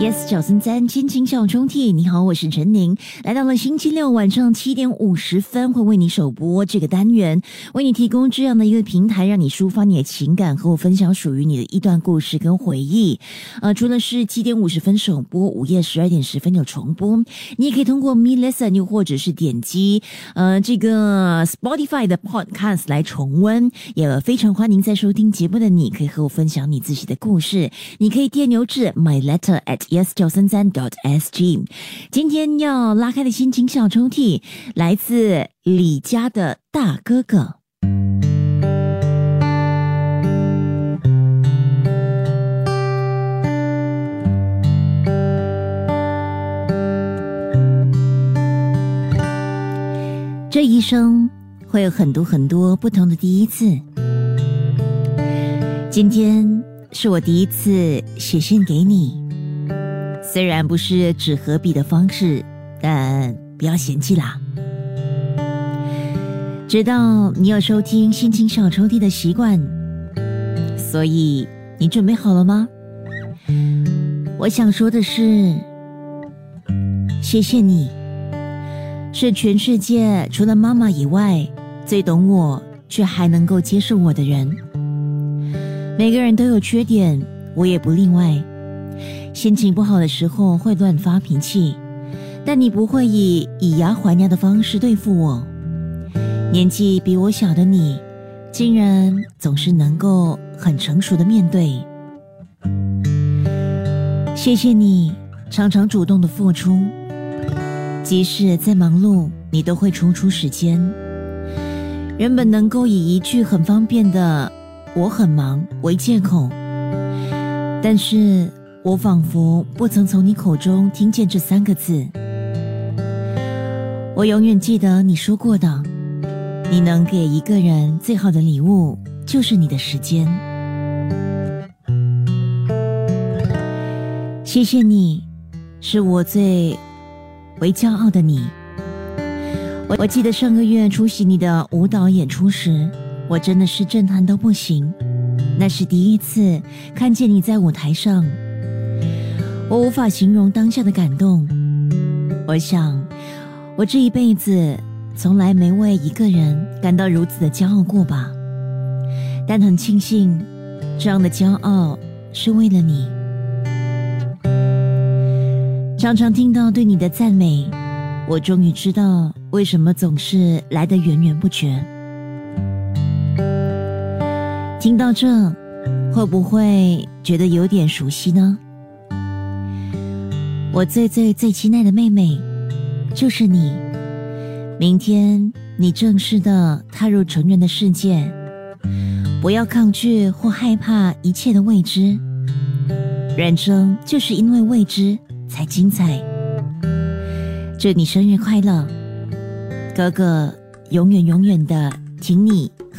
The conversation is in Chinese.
Yes，小森三亲情小抽屉，你好，我是陈宁，来到了星期六晚上七点五十分，会为你首播这个单元，为你提供这样的一个平台，让你抒发你的情感，和我分享属于你的一段故事跟回忆。呃，除了是七点五十分首播，午夜十二点十分有重播，你也可以通过 Me Listen，又或者是点击呃这个 Spotify 的 Podcast 来重温。也非常欢迎在收听节目的你，可以和我分享你自己的故事，你可以电邮至 My Letter at yes 九三三 dot s g。今天要拉开的心情小抽屉，来自李家的大哥哥。这一生会有很多很多不同的第一次。今天是我第一次写信给你。虽然不是纸和笔的方式，但不要嫌弃啦。知道你有收听心情小抽屉的习惯，所以你准备好了吗？我想说的是，谢谢你，是全世界除了妈妈以外最懂我却还能够接受我的人。每个人都有缺点，我也不例外。心情不好的时候会乱发脾气，但你不会以以牙还牙的方式对付我。年纪比我小的你，竟然总是能够很成熟的面对。谢谢你常常主动的付出，即使再忙碌，你都会抽出时间。原本能够以一句很方便的“我很忙”为借口，但是。我仿佛不曾从你口中听见这三个字。我永远记得你说过的：“你能给一个人最好的礼物，就是你的时间。”谢谢你，是我最为骄傲的你。我我记得上个月出席你的舞蹈演出时，我真的是震撼到不行。那是第一次看见你在舞台上。我无法形容当下的感动。我想，我这一辈子从来没为一个人感到如此的骄傲过吧。但很庆幸，这样的骄傲是为了你。常常听到对你的赞美，我终于知道为什么总是来得源源不绝。听到这，会不会觉得有点熟悉呢？我最最最亲爱的妹妹，就是你。明天你正式的踏入成人的世界，不要抗拒或害怕一切的未知。人生就是因为未知才精彩。祝你生日快乐，哥哥，永远永远的挺你。